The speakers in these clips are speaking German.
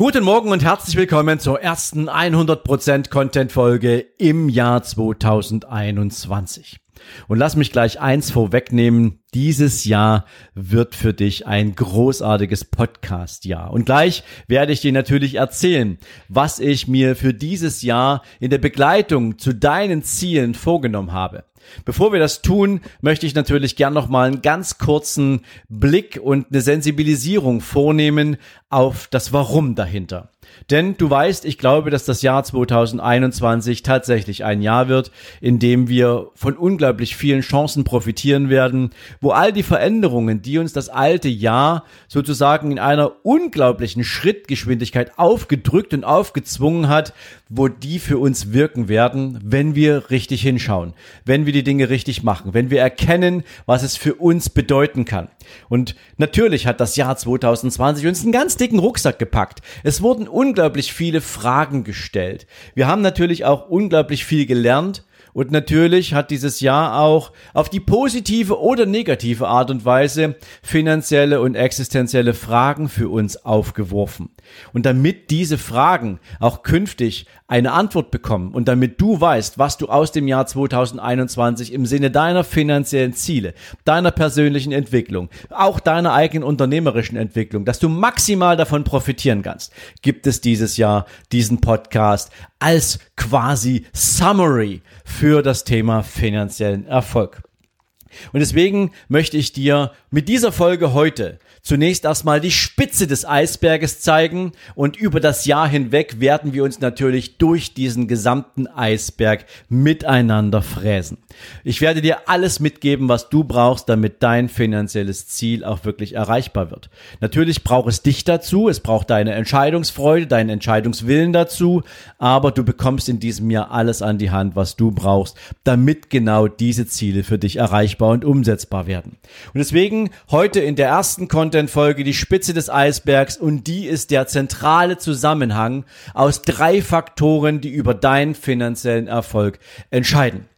Guten Morgen und herzlich willkommen zur ersten 100% Content Folge im Jahr 2021. Und lass mich gleich eins vorwegnehmen. Dieses Jahr wird für dich ein großartiges Podcast-Jahr. Und gleich werde ich dir natürlich erzählen, was ich mir für dieses Jahr in der Begleitung zu deinen Zielen vorgenommen habe. Bevor wir das tun, möchte ich natürlich gern noch mal einen ganz kurzen Blick und eine Sensibilisierung vornehmen auf das Warum dahinter. Denn du weißt, ich glaube, dass das Jahr 2021 tatsächlich ein Jahr wird, in dem wir von unglaublich vielen Chancen profitieren werden, wo all die Veränderungen, die uns das alte Jahr sozusagen in einer unglaublichen Schrittgeschwindigkeit aufgedrückt und aufgezwungen hat, wo die für uns wirken werden, wenn wir richtig hinschauen, wenn wir die Dinge richtig machen, wenn wir erkennen, was es für uns bedeuten kann. Und natürlich hat das Jahr 2020 uns einen ganz dicken Rucksack gepackt. Es wurden unglaublich viele Fragen gestellt. Wir haben natürlich auch unglaublich viel gelernt und natürlich hat dieses Jahr auch auf die positive oder negative Art und Weise finanzielle und existenzielle Fragen für uns aufgeworfen. Und damit diese Fragen auch künftig eine Antwort bekommen und damit du weißt, was du aus dem Jahr 2021 im Sinne deiner finanziellen Ziele, deiner persönlichen Entwicklung, auch deiner eigenen unternehmerischen Entwicklung, dass du maximal davon profitieren kannst, gibt es dieses Jahr diesen Podcast als quasi Summary für das Thema finanziellen Erfolg. Und deswegen möchte ich dir mit dieser Folge heute zunächst erstmal die Spitze des Eisberges zeigen und über das Jahr hinweg werden wir uns natürlich durch diesen gesamten Eisberg miteinander fräsen. Ich werde dir alles mitgeben, was du brauchst, damit dein finanzielles Ziel auch wirklich erreichbar wird. Natürlich braucht es dich dazu, es braucht deine Entscheidungsfreude, deinen Entscheidungswillen dazu, aber du bekommst in diesem Jahr alles an die Hand, was du brauchst, damit genau diese Ziele für dich erreichbar und umsetzbar werden. Und deswegen heute in der ersten Content-Folge die Spitze des Eisbergs und die ist der zentrale Zusammenhang aus drei Faktoren, die über deinen finanziellen Erfolg entscheiden.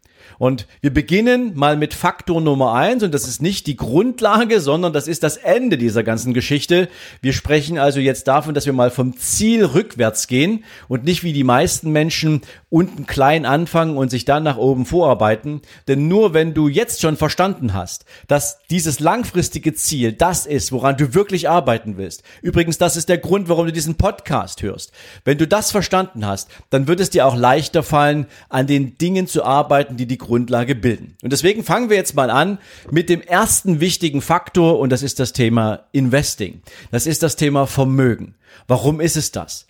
Und wir beginnen mal mit Faktor Nummer eins und das ist nicht die Grundlage, sondern das ist das Ende dieser ganzen Geschichte. Wir sprechen also jetzt davon, dass wir mal vom Ziel rückwärts gehen und nicht wie die meisten Menschen unten klein anfangen und sich dann nach oben vorarbeiten. Denn nur wenn du jetzt schon verstanden hast, dass dieses langfristige Ziel das ist, woran du wirklich arbeiten willst. Übrigens, das ist der Grund, warum du diesen Podcast hörst. Wenn du das verstanden hast, dann wird es dir auch leichter fallen, an den Dingen zu arbeiten, die die Grundlage bilden. Und deswegen fangen wir jetzt mal an mit dem ersten wichtigen Faktor und das ist das Thema Investing. Das ist das Thema Vermögen. Warum ist es das?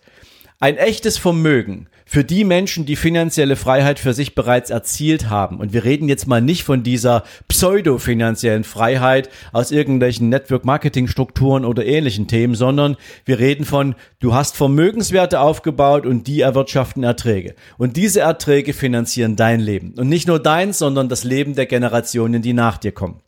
Ein echtes Vermögen für die Menschen, die finanzielle Freiheit für sich bereits erzielt haben. Und wir reden jetzt mal nicht von dieser pseudo-finanziellen Freiheit aus irgendwelchen Network-Marketing-Strukturen oder ähnlichen Themen, sondern wir reden von, du hast Vermögenswerte aufgebaut und die erwirtschaften Erträge. Und diese Erträge finanzieren dein Leben. Und nicht nur deins, sondern das Leben der Generationen, die nach dir kommen.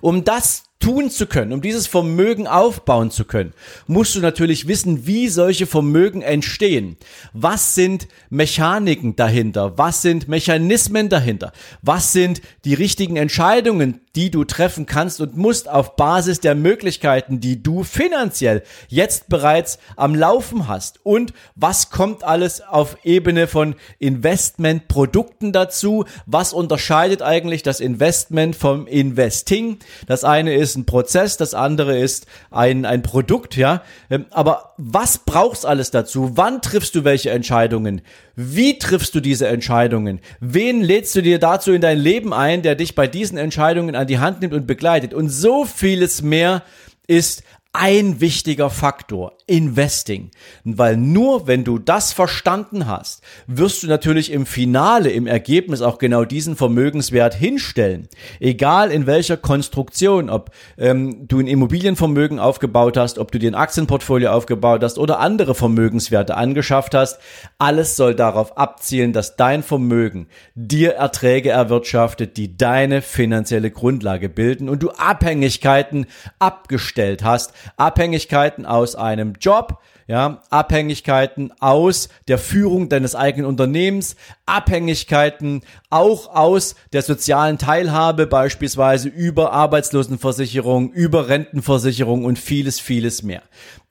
Um das tun zu können, um dieses Vermögen aufbauen zu können, musst du natürlich wissen, wie solche Vermögen entstehen. Was sind Mechaniken dahinter? Was sind Mechanismen dahinter? Was sind die richtigen Entscheidungen, die du treffen kannst und musst auf Basis der Möglichkeiten, die du finanziell jetzt bereits am Laufen hast? Und was kommt alles auf Ebene von Investmentprodukten dazu? Was unterscheidet eigentlich das Investment vom Investing? Das eine ist ein Prozess, das andere ist ein, ein Produkt, ja. Ähm, aber was brauchst alles dazu? Wann triffst du welche Entscheidungen? Wie triffst du diese Entscheidungen? Wen lädst du dir dazu in dein Leben ein, der dich bei diesen Entscheidungen an die Hand nimmt und begleitet? Und so vieles mehr ist ein wichtiger Faktor Investing. Weil nur wenn du das verstanden hast, wirst du natürlich im Finale, im Ergebnis auch genau diesen Vermögenswert hinstellen. Egal in welcher Konstruktion, ob ähm, du ein Immobilienvermögen aufgebaut hast, ob du dir ein Aktienportfolio aufgebaut hast oder andere Vermögenswerte angeschafft hast, alles soll darauf abzielen, dass dein Vermögen dir Erträge erwirtschaftet, die deine finanzielle Grundlage bilden und du Abhängigkeiten abgestellt hast, Abhängigkeiten aus einem Job, ja, Abhängigkeiten aus der Führung deines eigenen Unternehmens, Abhängigkeiten auch aus der sozialen Teilhabe, beispielsweise über Arbeitslosenversicherung, über Rentenversicherung und vieles, vieles mehr.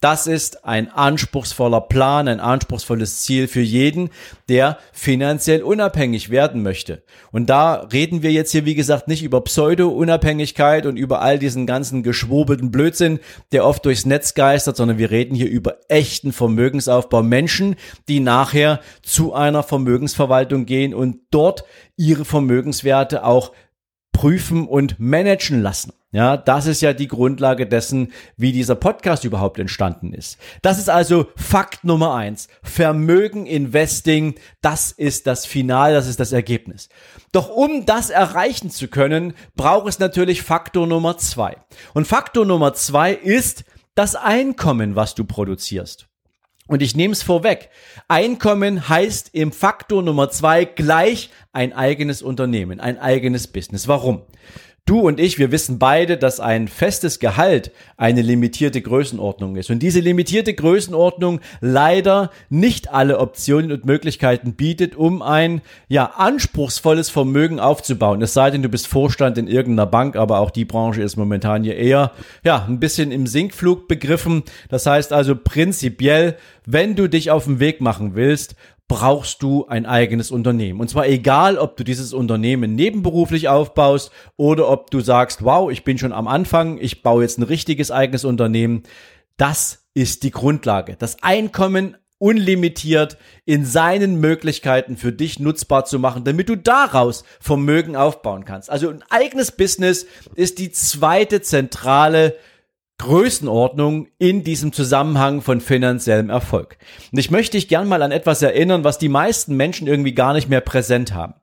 Das ist ein anspruchsvoller Plan, ein anspruchsvolles Ziel für jeden, der finanziell unabhängig werden möchte. Und da reden wir jetzt hier, wie gesagt, nicht über Pseudo-Unabhängigkeit und über all diesen ganzen geschwurbelten Blödsinn, der oft durchs Netz geistert, sondern wir reden hier über echten Vermögensaufbau. Menschen, die nachher zu einer Vermögensverwaltung gehen und dort ihre Vermögenswerte auch prüfen und managen lassen. Ja, das ist ja die Grundlage dessen, wie dieser Podcast überhaupt entstanden ist. Das ist also Fakt Nummer eins. Vermögen Investing, das ist das Final, das ist das Ergebnis. Doch um das erreichen zu können, braucht es natürlich Faktor Nummer zwei. Und Faktor Nummer zwei ist das Einkommen, was du produzierst. Und ich nehme es vorweg. Einkommen heißt im Faktor Nummer zwei gleich ein eigenes Unternehmen, ein eigenes Business. Warum? Du und ich, wir wissen beide, dass ein festes Gehalt eine limitierte Größenordnung ist. Und diese limitierte Größenordnung leider nicht alle Optionen und Möglichkeiten bietet, um ein, ja, anspruchsvolles Vermögen aufzubauen. Es sei denn, du bist Vorstand in irgendeiner Bank, aber auch die Branche ist momentan hier eher, ja, ein bisschen im Sinkflug begriffen. Das heißt also prinzipiell, wenn du dich auf den Weg machen willst, brauchst du ein eigenes Unternehmen. Und zwar egal, ob du dieses Unternehmen nebenberuflich aufbaust oder ob du sagst, wow, ich bin schon am Anfang, ich baue jetzt ein richtiges eigenes Unternehmen. Das ist die Grundlage. Das Einkommen unlimitiert in seinen Möglichkeiten für dich nutzbar zu machen, damit du daraus Vermögen aufbauen kannst. Also ein eigenes Business ist die zweite zentrale Größenordnung in diesem Zusammenhang von finanziellem Erfolg. Und ich möchte dich gern mal an etwas erinnern, was die meisten Menschen irgendwie gar nicht mehr präsent haben.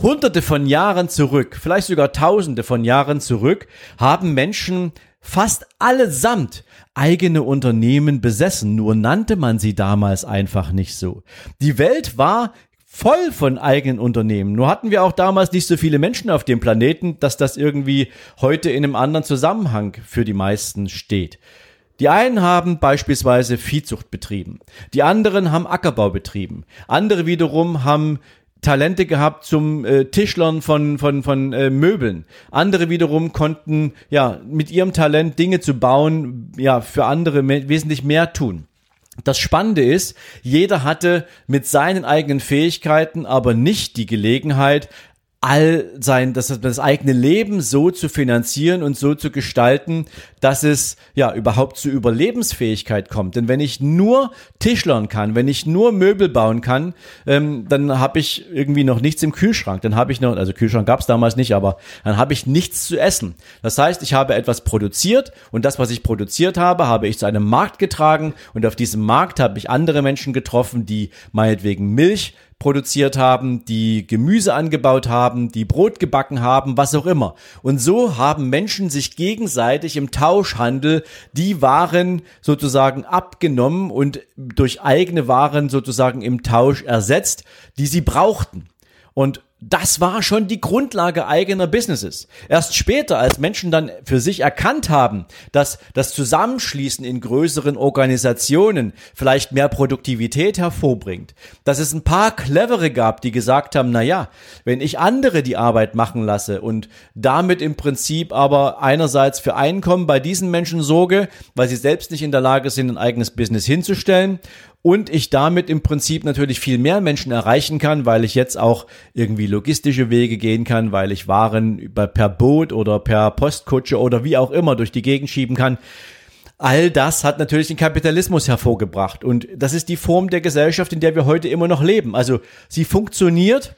Hunderte von Jahren zurück, vielleicht sogar Tausende von Jahren zurück, haben Menschen fast allesamt eigene Unternehmen besessen, nur nannte man sie damals einfach nicht so. Die Welt war voll von eigenen Unternehmen. Nur hatten wir auch damals nicht so viele Menschen auf dem Planeten, dass das irgendwie heute in einem anderen Zusammenhang für die meisten steht. Die einen haben beispielsweise Viehzucht betrieben, die anderen haben Ackerbau betrieben, andere wiederum haben Talente gehabt zum äh, Tischlern von von von äh, Möbeln. Andere wiederum konnten ja mit ihrem Talent Dinge zu bauen, ja für andere wesentlich mehr tun. Das Spannende ist, jeder hatte mit seinen eigenen Fähigkeiten aber nicht die Gelegenheit, all sein, das, das eigene Leben so zu finanzieren und so zu gestalten, dass es ja überhaupt zu Überlebensfähigkeit kommt. Denn wenn ich nur Tischlern kann, wenn ich nur Möbel bauen kann, ähm, dann habe ich irgendwie noch nichts im Kühlschrank. Dann habe ich noch, also Kühlschrank gab es damals nicht, aber dann habe ich nichts zu essen. Das heißt, ich habe etwas produziert und das, was ich produziert habe, habe ich zu einem Markt getragen und auf diesem Markt habe ich andere Menschen getroffen, die meinetwegen Milch produziert haben, die Gemüse angebaut haben, die Brot gebacken haben, was auch immer. Und so haben Menschen sich gegenseitig im Tauschhandel die Waren sozusagen abgenommen und durch eigene Waren sozusagen im Tausch ersetzt, die sie brauchten. Und das war schon die Grundlage eigener Businesses. Erst später, als Menschen dann für sich erkannt haben, dass das Zusammenschließen in größeren Organisationen vielleicht mehr Produktivität hervorbringt, dass es ein paar clevere gab, die gesagt haben, na ja, wenn ich andere die Arbeit machen lasse und damit im Prinzip aber einerseits für Einkommen bei diesen Menschen sorge, weil sie selbst nicht in der Lage sind, ein eigenes Business hinzustellen und ich damit im Prinzip natürlich viel mehr Menschen erreichen kann, weil ich jetzt auch irgendwie logistische Wege gehen kann, weil ich Waren per Boot oder per Postkutsche oder wie auch immer durch die Gegend schieben kann. All das hat natürlich den Kapitalismus hervorgebracht und das ist die Form der Gesellschaft, in der wir heute immer noch leben. Also sie funktioniert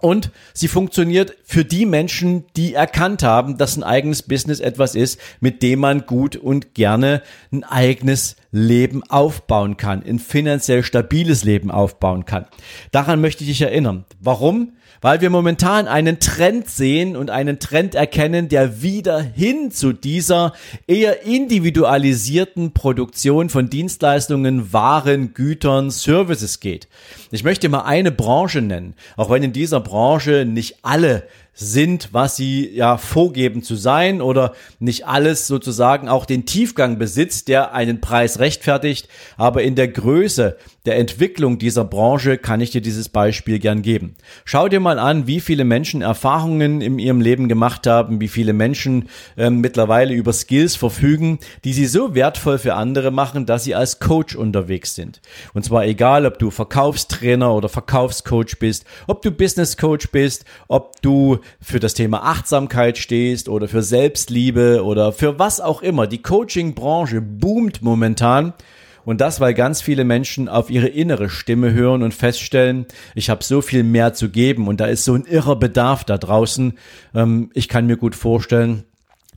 und sie funktioniert für die Menschen, die erkannt haben, dass ein eigenes Business etwas ist, mit dem man gut und gerne ein eigenes Leben aufbauen kann, ein finanziell stabiles Leben aufbauen kann. Daran möchte ich dich erinnern. Warum? Weil wir momentan einen Trend sehen und einen Trend erkennen, der wieder hin zu dieser eher individualisierten Produktion von Dienstleistungen, Waren, Gütern, Services geht. Ich möchte mal eine Branche nennen, auch wenn in dieser Branche nicht alle sind, was sie ja vorgeben zu sein oder nicht alles sozusagen auch den Tiefgang besitzt, der einen Preis rechtfertigt. Aber in der Größe der Entwicklung dieser Branche kann ich dir dieses Beispiel gern geben. Schau dir mal an, wie viele Menschen Erfahrungen in ihrem Leben gemacht haben, wie viele Menschen äh, mittlerweile über Skills verfügen, die sie so wertvoll für andere machen, dass sie als Coach unterwegs sind. Und zwar egal, ob du Verkaufstrainer oder Verkaufscoach bist, ob du Business Coach bist, ob du für das Thema Achtsamkeit stehst oder für Selbstliebe oder für was auch immer. Die Coaching-Branche boomt momentan. Und das, weil ganz viele Menschen auf ihre innere Stimme hören und feststellen, ich habe so viel mehr zu geben und da ist so ein irrer Bedarf da draußen. Ähm, ich kann mir gut vorstellen,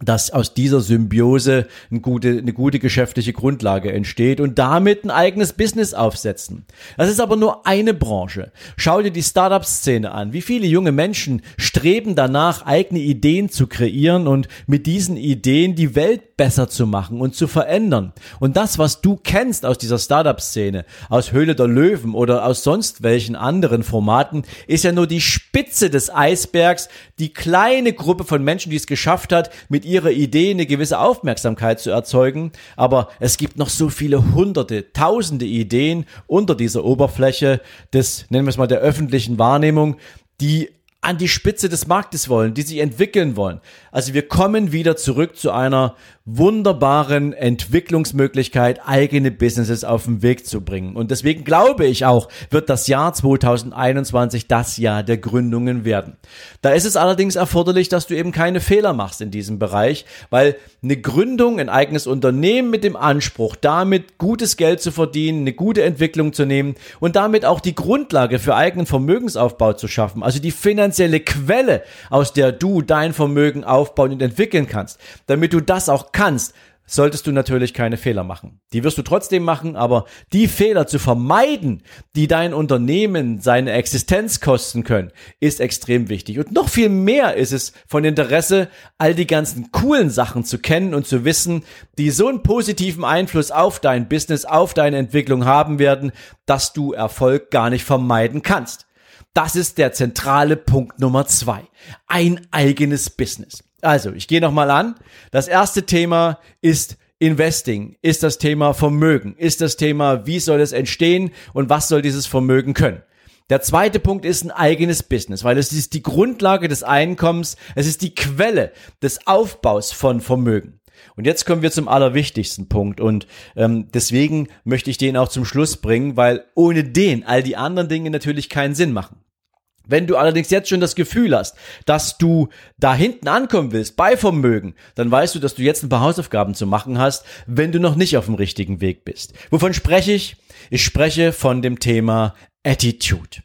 dass aus dieser Symbiose eine gute, eine gute geschäftliche Grundlage entsteht und damit ein eigenes Business aufsetzen. Das ist aber nur eine Branche. Schau dir die Startup-Szene an. Wie viele junge Menschen streben danach, eigene Ideen zu kreieren und mit diesen Ideen die Welt besser zu machen und zu verändern. Und das, was du kennst aus dieser Startup-Szene, aus Höhle der Löwen oder aus sonst welchen anderen Formaten, ist ja nur die Spitze des Eisbergs, die kleine Gruppe von Menschen, die es geschafft hat, mit ihrer Idee eine gewisse Aufmerksamkeit zu erzeugen. Aber es gibt noch so viele hunderte, tausende Ideen unter dieser Oberfläche des, nennen wir es mal, der öffentlichen Wahrnehmung, die an die Spitze des Marktes wollen, die sich entwickeln wollen. Also wir kommen wieder zurück zu einer wunderbaren Entwicklungsmöglichkeit, eigene Businesses auf den Weg zu bringen. Und deswegen glaube ich auch, wird das Jahr 2021 das Jahr der Gründungen werden. Da ist es allerdings erforderlich, dass du eben keine Fehler machst in diesem Bereich, weil eine Gründung, ein eigenes Unternehmen mit dem Anspruch, damit gutes Geld zu verdienen, eine gute Entwicklung zu nehmen und damit auch die Grundlage für eigenen Vermögensaufbau zu schaffen, also die finanzielle Quelle, aus der du dein Vermögen aufbauen und entwickeln kannst, damit du das auch kannst, solltest du natürlich keine Fehler machen. Die wirst du trotzdem machen, aber die Fehler zu vermeiden, die dein Unternehmen seine Existenz kosten können, ist extrem wichtig. Und noch viel mehr ist es von Interesse, all die ganzen coolen Sachen zu kennen und zu wissen, die so einen positiven Einfluss auf dein Business, auf deine Entwicklung haben werden, dass du Erfolg gar nicht vermeiden kannst. Das ist der zentrale Punkt Nummer zwei. Ein eigenes Business. Also, ich gehe nochmal an. Das erste Thema ist Investing, ist das Thema Vermögen, ist das Thema, wie soll es entstehen und was soll dieses Vermögen können. Der zweite Punkt ist ein eigenes Business, weil es ist die Grundlage des Einkommens, es ist die Quelle des Aufbaus von Vermögen. Und jetzt kommen wir zum allerwichtigsten Punkt und ähm, deswegen möchte ich den auch zum Schluss bringen, weil ohne den all die anderen Dinge natürlich keinen Sinn machen. Wenn du allerdings jetzt schon das Gefühl hast, dass du da hinten ankommen willst bei Vermögen, dann weißt du, dass du jetzt ein paar Hausaufgaben zu machen hast, wenn du noch nicht auf dem richtigen Weg bist. Wovon spreche ich? Ich spreche von dem Thema Attitude.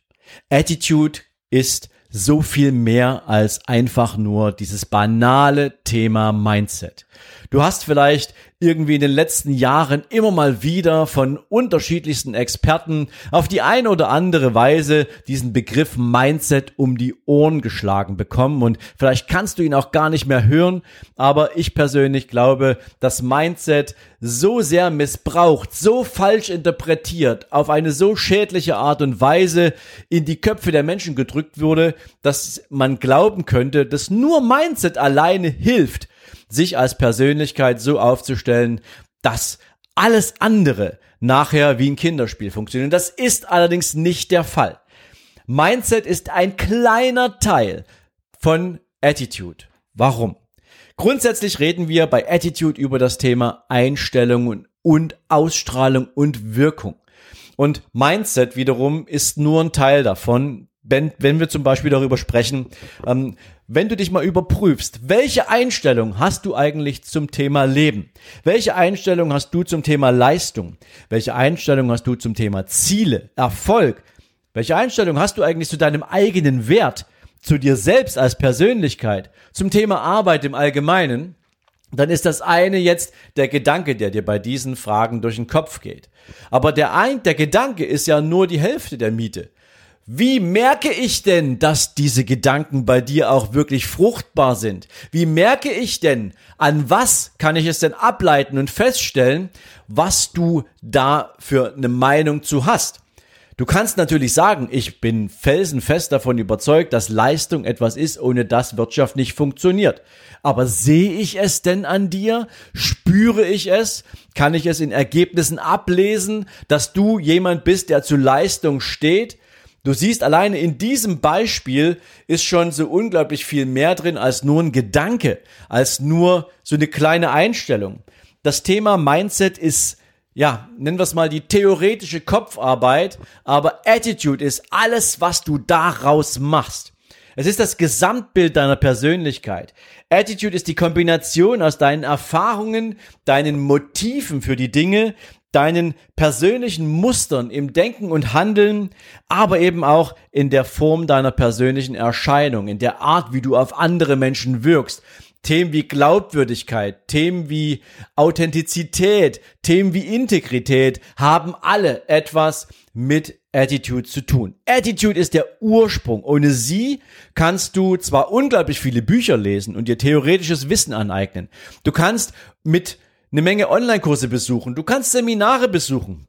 Attitude ist so viel mehr als einfach nur dieses banale Thema Mindset. Du hast vielleicht irgendwie in den letzten Jahren immer mal wieder von unterschiedlichsten Experten auf die eine oder andere Weise diesen Begriff Mindset um die Ohren geschlagen bekommen. Und vielleicht kannst du ihn auch gar nicht mehr hören, aber ich persönlich glaube, dass Mindset so sehr missbraucht, so falsch interpretiert, auf eine so schädliche Art und Weise in die Köpfe der Menschen gedrückt wurde, dass man glauben könnte, dass nur Mindset alleine hilft, sich als Persönlichkeit so aufzustellen, dass alles andere nachher wie ein Kinderspiel funktioniert. das ist allerdings nicht der Fall. Mindset ist ein kleiner Teil von Attitude. Warum? Grundsätzlich reden wir bei Attitude über das Thema Einstellung und Ausstrahlung und Wirkung. Und Mindset wiederum ist nur ein Teil davon, wenn, wenn wir zum Beispiel darüber sprechen, ähm, wenn du dich mal überprüfst, welche Einstellung hast du eigentlich zum Thema Leben? Welche Einstellung hast du zum Thema Leistung? Welche Einstellung hast du zum Thema Ziele, Erfolg? Welche Einstellung hast du eigentlich zu deinem eigenen Wert, zu dir selbst als Persönlichkeit, zum Thema Arbeit im Allgemeinen? dann ist das eine jetzt der Gedanke, der dir bei diesen Fragen durch den Kopf geht. Aber der ein, der Gedanke ist ja nur die Hälfte der Miete. Wie merke ich denn, dass diese Gedanken bei dir auch wirklich fruchtbar sind? Wie merke ich denn, an was kann ich es denn ableiten und feststellen, was du da für eine Meinung zu hast? Du kannst natürlich sagen, ich bin felsenfest davon überzeugt, dass Leistung etwas ist, ohne das Wirtschaft nicht funktioniert. Aber sehe ich es denn an dir? Spüre ich es? Kann ich es in Ergebnissen ablesen, dass du jemand bist, der zu Leistung steht? Du siehst, alleine in diesem Beispiel ist schon so unglaublich viel mehr drin als nur ein Gedanke, als nur so eine kleine Einstellung. Das Thema Mindset ist, ja, nennen wir es mal die theoretische Kopfarbeit, aber Attitude ist alles, was du daraus machst. Es ist das Gesamtbild deiner Persönlichkeit. Attitude ist die Kombination aus deinen Erfahrungen, deinen Motiven für die Dinge, deinen persönlichen Mustern im Denken und Handeln, aber eben auch in der Form deiner persönlichen Erscheinung, in der Art, wie du auf andere Menschen wirkst. Themen wie Glaubwürdigkeit, Themen wie Authentizität, Themen wie Integrität haben alle etwas mit Attitude zu tun. Attitude ist der Ursprung. Ohne sie kannst du zwar unglaublich viele Bücher lesen und dir theoretisches Wissen aneignen. Du kannst mit eine Menge Online-Kurse besuchen, du kannst Seminare besuchen.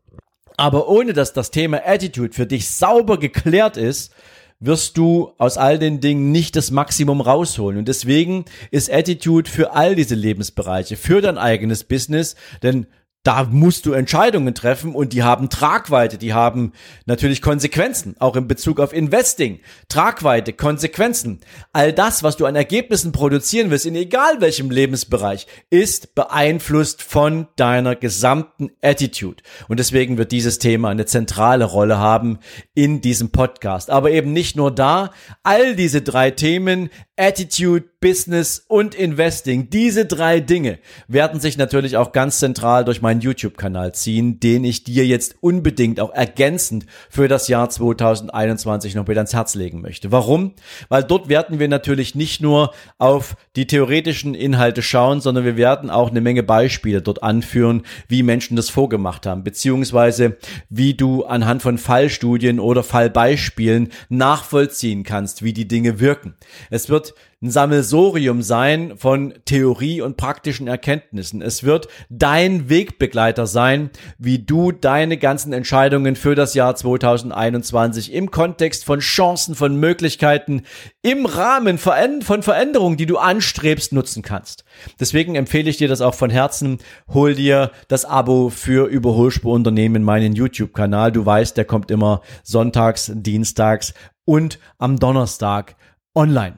Aber ohne dass das Thema Attitude für dich sauber geklärt ist, wirst du aus all den Dingen nicht das Maximum rausholen. Und deswegen ist Attitude für all diese Lebensbereiche, für dein eigenes Business, denn da musst du Entscheidungen treffen und die haben Tragweite, die haben natürlich Konsequenzen, auch in Bezug auf Investing. Tragweite, Konsequenzen. All das, was du an Ergebnissen produzieren willst, in egal welchem Lebensbereich, ist beeinflusst von deiner gesamten Attitude. Und deswegen wird dieses Thema eine zentrale Rolle haben in diesem Podcast. Aber eben nicht nur da, all diese drei Themen Attitude, Business und Investing. Diese drei Dinge werden sich natürlich auch ganz zentral durch meinen YouTube-Kanal ziehen, den ich dir jetzt unbedingt auch ergänzend für das Jahr 2021 noch mit ans Herz legen möchte. Warum? Weil dort werden wir natürlich nicht nur auf die theoretischen Inhalte schauen, sondern wir werden auch eine Menge Beispiele dort anführen, wie Menschen das vorgemacht haben, beziehungsweise wie du anhand von Fallstudien oder Fallbeispielen nachvollziehen kannst, wie die Dinge wirken. Es wird wird ein Sammelsorium sein von Theorie und praktischen Erkenntnissen. Es wird dein Wegbegleiter sein, wie du deine ganzen Entscheidungen für das Jahr 2021 im Kontext von Chancen, von Möglichkeiten, im Rahmen von Veränderungen, die du anstrebst, nutzen kannst. Deswegen empfehle ich dir das auch von Herzen. Hol dir das Abo für Überholspurunternehmen in meinen YouTube-Kanal. Du weißt, der kommt immer sonntags, dienstags und am Donnerstag online.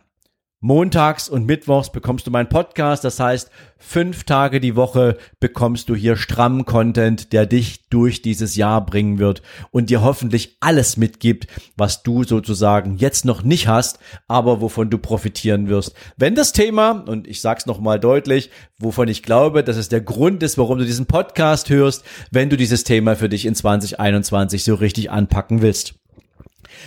Montags und Mittwochs bekommst du meinen Podcast. Das heißt, fünf Tage die Woche bekommst du hier strammen Content, der dich durch dieses Jahr bringen wird und dir hoffentlich alles mitgibt, was du sozusagen jetzt noch nicht hast, aber wovon du profitieren wirst. Wenn das Thema, und ich sag's nochmal deutlich, wovon ich glaube, dass es der Grund ist, warum du diesen Podcast hörst, wenn du dieses Thema für dich in 2021 so richtig anpacken willst.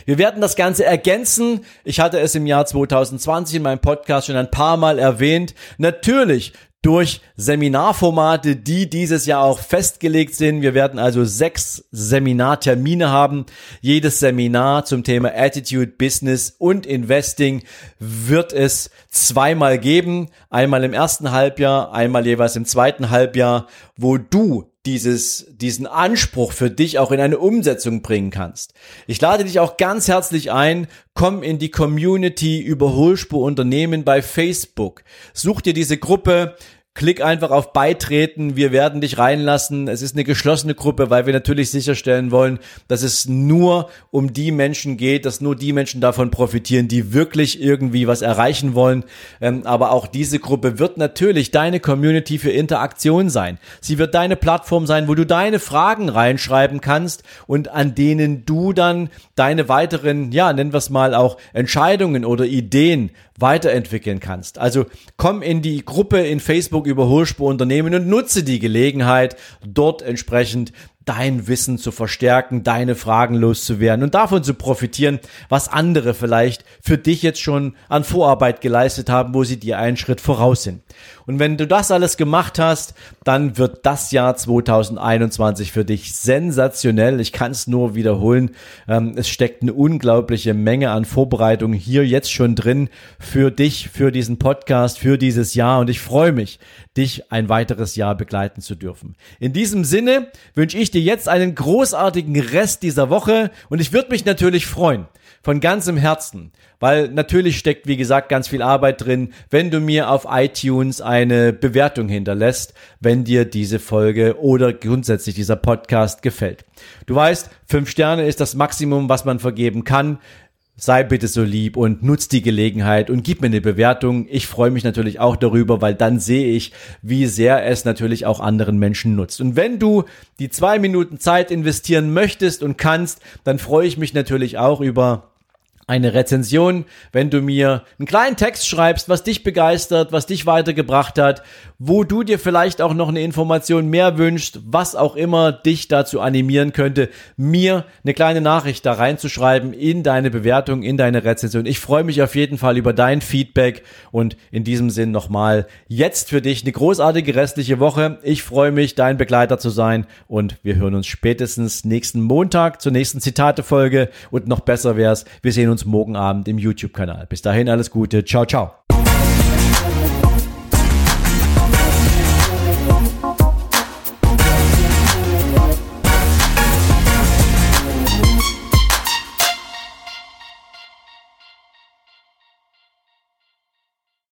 Wir werden das Ganze ergänzen. Ich hatte es im Jahr 2020 in meinem Podcast schon ein paar Mal erwähnt. Natürlich durch Seminarformate, die dieses Jahr auch festgelegt sind. Wir werden also sechs Seminartermine haben. Jedes Seminar zum Thema Attitude, Business und Investing wird es zweimal geben. Einmal im ersten Halbjahr, einmal jeweils im zweiten Halbjahr, wo du dieses, diesen Anspruch für dich auch in eine Umsetzung bringen kannst. Ich lade dich auch ganz herzlich ein, komm in die Community Überholspur Unternehmen bei Facebook. Such dir diese Gruppe, Klick einfach auf Beitreten. Wir werden dich reinlassen. Es ist eine geschlossene Gruppe, weil wir natürlich sicherstellen wollen, dass es nur um die Menschen geht, dass nur die Menschen davon profitieren, die wirklich irgendwie was erreichen wollen. Ähm, aber auch diese Gruppe wird natürlich deine Community für Interaktion sein. Sie wird deine Plattform sein, wo du deine Fragen reinschreiben kannst und an denen du dann deine weiteren, ja, nennen wir es mal auch Entscheidungen oder Ideen weiterentwickeln kannst. Also komm in die Gruppe in Facebook Überholspur Unternehmen und nutze die Gelegenheit, dort entsprechend dein Wissen zu verstärken, deine Fragen loszuwerden und davon zu profitieren, was andere vielleicht für dich jetzt schon an Vorarbeit geleistet haben, wo sie dir einen Schritt voraus sind. Und wenn du das alles gemacht hast, dann wird das Jahr 2021 für dich sensationell. Ich kann es nur wiederholen. Ähm, es steckt eine unglaubliche Menge an Vorbereitungen hier jetzt schon drin für dich, für diesen Podcast, für dieses Jahr. Und ich freue mich, dich ein weiteres Jahr begleiten zu dürfen. In diesem Sinne wünsche ich dir jetzt einen großartigen Rest dieser Woche und ich würde mich natürlich freuen, von ganzem Herzen, weil natürlich steckt, wie gesagt, ganz viel Arbeit drin, wenn du mir auf iTunes eine Bewertung hinterlässt, wenn dir diese Folge oder grundsätzlich dieser Podcast gefällt. Du weißt, fünf Sterne ist das Maximum, was man vergeben kann sei bitte so lieb und nutz die Gelegenheit und gib mir eine Bewertung. Ich freue mich natürlich auch darüber, weil dann sehe ich, wie sehr es natürlich auch anderen Menschen nutzt. Und wenn du die zwei Minuten Zeit investieren möchtest und kannst, dann freue ich mich natürlich auch über eine Rezension, wenn du mir einen kleinen Text schreibst, was dich begeistert, was dich weitergebracht hat, wo du dir vielleicht auch noch eine Information mehr wünschst, was auch immer dich dazu animieren könnte, mir eine kleine Nachricht da reinzuschreiben in deine Bewertung, in deine Rezension. Ich freue mich auf jeden Fall über dein Feedback und in diesem Sinn nochmal jetzt für dich eine großartige restliche Woche. Ich freue mich, dein Begleiter zu sein und wir hören uns spätestens nächsten Montag zur nächsten Zitate-Folge und noch besser wär's, wir sehen uns morgen Abend im YouTube-Kanal. Bis dahin alles Gute. Ciao, ciao.